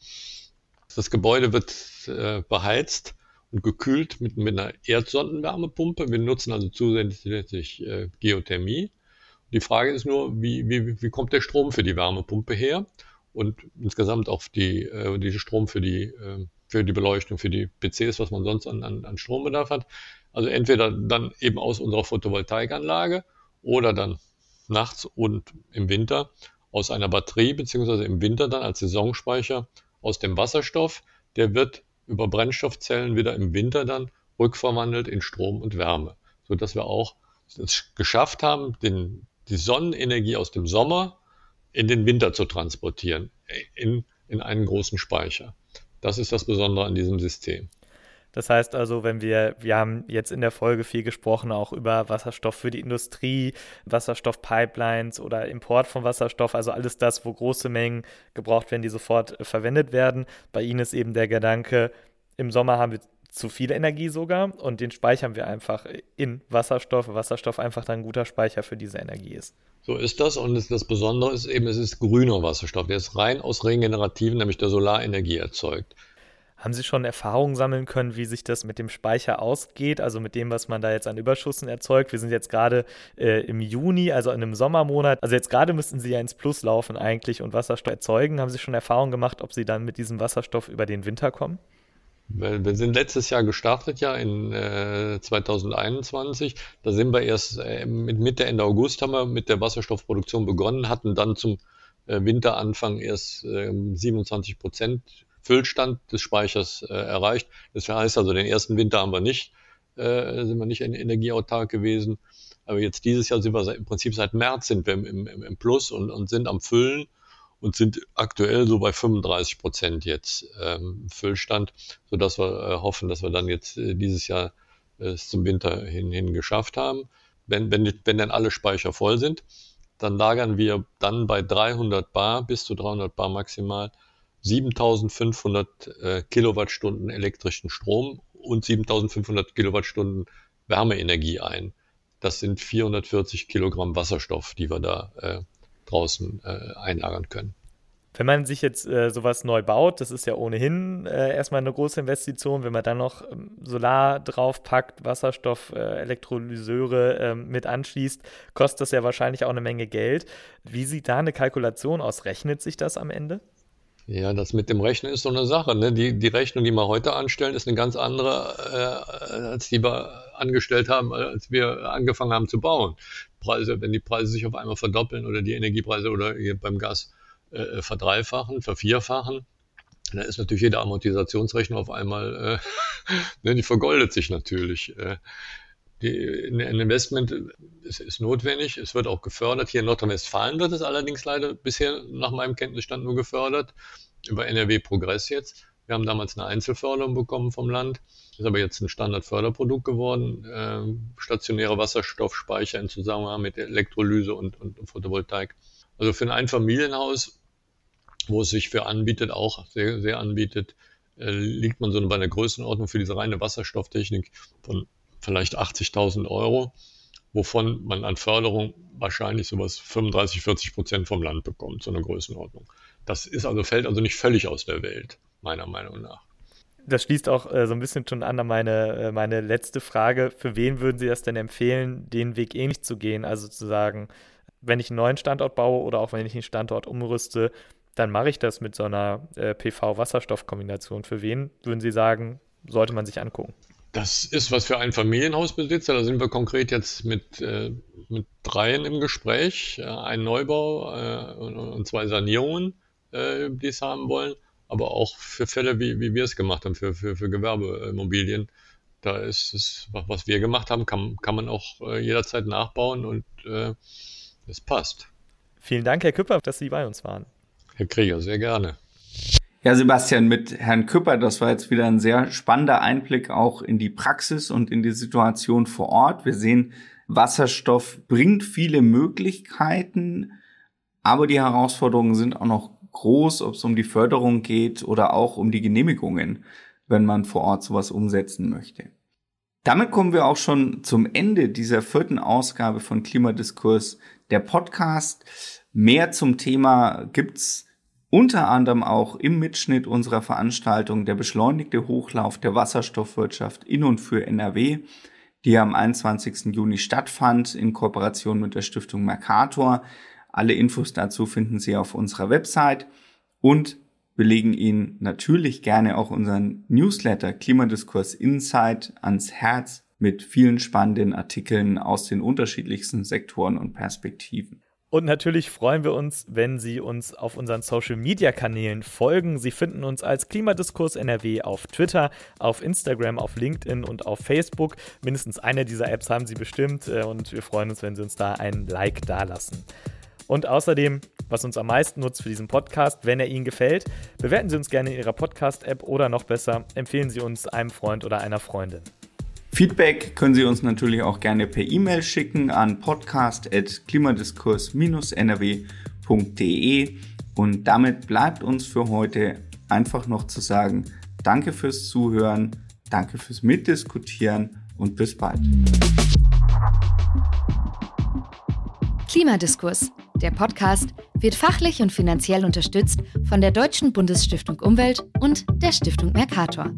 Das Gebäude wird äh, beheizt und gekühlt mit, mit einer Erdsondenwärmepumpe. Wir nutzen also zusätzlich äh, Geothermie. Die Frage ist nur, wie, wie, wie kommt der Strom für die Wärmepumpe her und insgesamt auch die, äh, die Strom für die, äh, für die Beleuchtung, für die PCs, was man sonst an, an, an Strombedarf hat. Also entweder dann eben aus unserer Photovoltaikanlage oder dann nachts und im Winter aus einer Batterie beziehungsweise im Winter dann als Saisonspeicher aus dem Wasserstoff. Der wird über Brennstoffzellen wieder im Winter dann rückverwandelt in Strom und Wärme, so dass wir auch es geschafft haben, den, die Sonnenenergie aus dem Sommer in den Winter zu transportieren, in, in einen großen Speicher. Das ist das Besondere an diesem System. Das heißt also, wenn wir, wir haben jetzt in der Folge viel gesprochen, auch über Wasserstoff für die Industrie, Wasserstoffpipelines oder Import von Wasserstoff, also alles das, wo große Mengen gebraucht werden, die sofort verwendet werden. Bei Ihnen ist eben der Gedanke, im Sommer haben wir zu viel Energie sogar und den speichern wir einfach in Wasserstoff. Wasserstoff einfach dann ein guter Speicher für diese Energie ist. So ist das und das Besondere ist eben, es ist grüner Wasserstoff. Der ist rein aus regenerativen, nämlich der Solarenergie erzeugt. Haben Sie schon Erfahrungen sammeln können, wie sich das mit dem Speicher ausgeht, also mit dem, was man da jetzt an Überschüssen erzeugt? Wir sind jetzt gerade äh, im Juni, also in einem Sommermonat. Also jetzt gerade müssten Sie ja ins Plus laufen eigentlich und Wasserstoff erzeugen. Haben Sie schon Erfahrungen gemacht, ob Sie dann mit diesem Wasserstoff über den Winter kommen? Wir sind letztes Jahr gestartet, ja, in äh, 2021. Da sind wir erst äh, mit Mitte, Ende August haben wir mit der Wasserstoffproduktion begonnen, hatten dann zum äh, Winteranfang erst 27 ähm, Prozent Füllstand des Speichers äh, erreicht. Das heißt also, den ersten Winter haben wir nicht, äh, sind wir nicht energieautark gewesen. Aber jetzt dieses Jahr sind wir im Prinzip seit März sind wir im, im, im Plus und, und sind am Füllen und sind aktuell so bei 35 Prozent jetzt ähm, Füllstand, sodass wir äh, hoffen, dass wir dann jetzt äh, dieses Jahr äh, es zum Winter hin, hin geschafft haben. Wenn, wenn, wenn dann alle Speicher voll sind, dann lagern wir dann bei 300 Bar bis zu 300 Bar maximal 7500 äh, Kilowattstunden elektrischen Strom und 7500 Kilowattstunden Wärmeenergie ein. Das sind 440 Kilogramm Wasserstoff, die wir da äh, draußen äh, einlagern können. Wenn man sich jetzt äh, sowas neu baut, das ist ja ohnehin äh, erstmal eine große Investition, wenn man dann noch ähm, Solar draufpackt, Wasserstoff, äh, Elektrolyseure ähm, mit anschließt, kostet das ja wahrscheinlich auch eine Menge Geld. Wie sieht da eine Kalkulation aus? Rechnet sich das am Ende? Ja, das mit dem Rechnen ist so eine Sache. Ne? Die, die Rechnung, die wir heute anstellen, ist eine ganz andere, äh, als die wir angestellt haben, als wir angefangen haben zu bauen. Preise, wenn die Preise sich auf einmal verdoppeln oder die Energiepreise oder beim Gas äh, verdreifachen, vervierfachen, dann ist natürlich jede Amortisationsrechnung auf einmal, äh, *laughs* ne, die vergoldet sich natürlich. Äh, die, ein Investment ist, ist, notwendig, es wird auch gefördert. Hier in Nordrhein-Westfalen wird es allerdings leider bisher nach meinem Kenntnisstand nur gefördert, über NRW Progress jetzt. Wir haben damals eine Einzelförderung bekommen vom Land, ist aber jetzt ein Standardförderprodukt geworden. Äh, stationäre Wasserstoffspeicher in Zusammenhang mit Elektrolyse und, und, Photovoltaik. Also für ein Einfamilienhaus, wo es sich für anbietet, auch sehr, sehr anbietet, äh, liegt man so bei einer Größenordnung für diese reine Wasserstofftechnik von vielleicht 80.000 Euro, wovon man an Förderung wahrscheinlich sowas 35, 40 Prozent vom Land bekommt, so eine Größenordnung. Das ist also, fällt also nicht völlig aus der Welt, meiner Meinung nach. Das schließt auch äh, so ein bisschen schon an an meine, äh, meine letzte Frage. Für wen würden Sie das denn empfehlen, den Weg ähnlich zu gehen? Also zu sagen, wenn ich einen neuen Standort baue oder auch wenn ich einen Standort umrüste, dann mache ich das mit so einer äh, PV-Wasserstoff-Kombination. Für wen würden Sie sagen, sollte man sich angucken? Das ist was für einen Familienhausbesitzer. Da sind wir konkret jetzt mit, äh, mit dreien im Gespräch. Äh, ein Neubau äh, und, und, zwei Sanierungen, äh, die es haben wollen. Aber auch für Fälle, wie, wie wir es gemacht haben, für, für, für Gewerbeimmobilien. Da ist es, was wir gemacht haben, kann, kann man auch äh, jederzeit nachbauen und äh, es passt. Vielen Dank, Herr Küpper, dass Sie bei uns waren. Herr Krieger, sehr gerne. Ja, Sebastian, mit Herrn Küpper, das war jetzt wieder ein sehr spannender Einblick auch in die Praxis und in die Situation vor Ort. Wir sehen, Wasserstoff bringt viele Möglichkeiten, aber die Herausforderungen sind auch noch groß, ob es um die Förderung geht oder auch um die Genehmigungen, wenn man vor Ort sowas umsetzen möchte. Damit kommen wir auch schon zum Ende dieser vierten Ausgabe von Klimadiskurs, der Podcast. Mehr zum Thema gibt's unter anderem auch im Mitschnitt unserer Veranstaltung der beschleunigte Hochlauf der Wasserstoffwirtschaft in und für NRW, die am 21. Juni stattfand in Kooperation mit der Stiftung Mercator. Alle Infos dazu finden Sie auf unserer Website und wir legen Ihnen natürlich gerne auch unseren Newsletter Klimadiskurs Insight ans Herz mit vielen spannenden Artikeln aus den unterschiedlichsten Sektoren und Perspektiven. Und natürlich freuen wir uns, wenn Sie uns auf unseren Social Media Kanälen folgen. Sie finden uns als Klimadiskurs NRW auf Twitter, auf Instagram, auf LinkedIn und auf Facebook. Mindestens eine dieser Apps haben Sie bestimmt äh, und wir freuen uns, wenn Sie uns da ein Like dalassen. Und außerdem, was uns am meisten nutzt für diesen Podcast, wenn er Ihnen gefällt, bewerten Sie uns gerne in Ihrer Podcast-App oder noch besser, empfehlen Sie uns einem Freund oder einer Freundin. Feedback können Sie uns natürlich auch gerne per E-Mail schicken an podcast.klimadiskurs-nrw.de und damit bleibt uns für heute einfach noch zu sagen, danke fürs Zuhören, danke fürs Mitdiskutieren und bis bald. Klimadiskurs, der Podcast, wird fachlich und finanziell unterstützt von der Deutschen Bundesstiftung Umwelt und der Stiftung Mercator.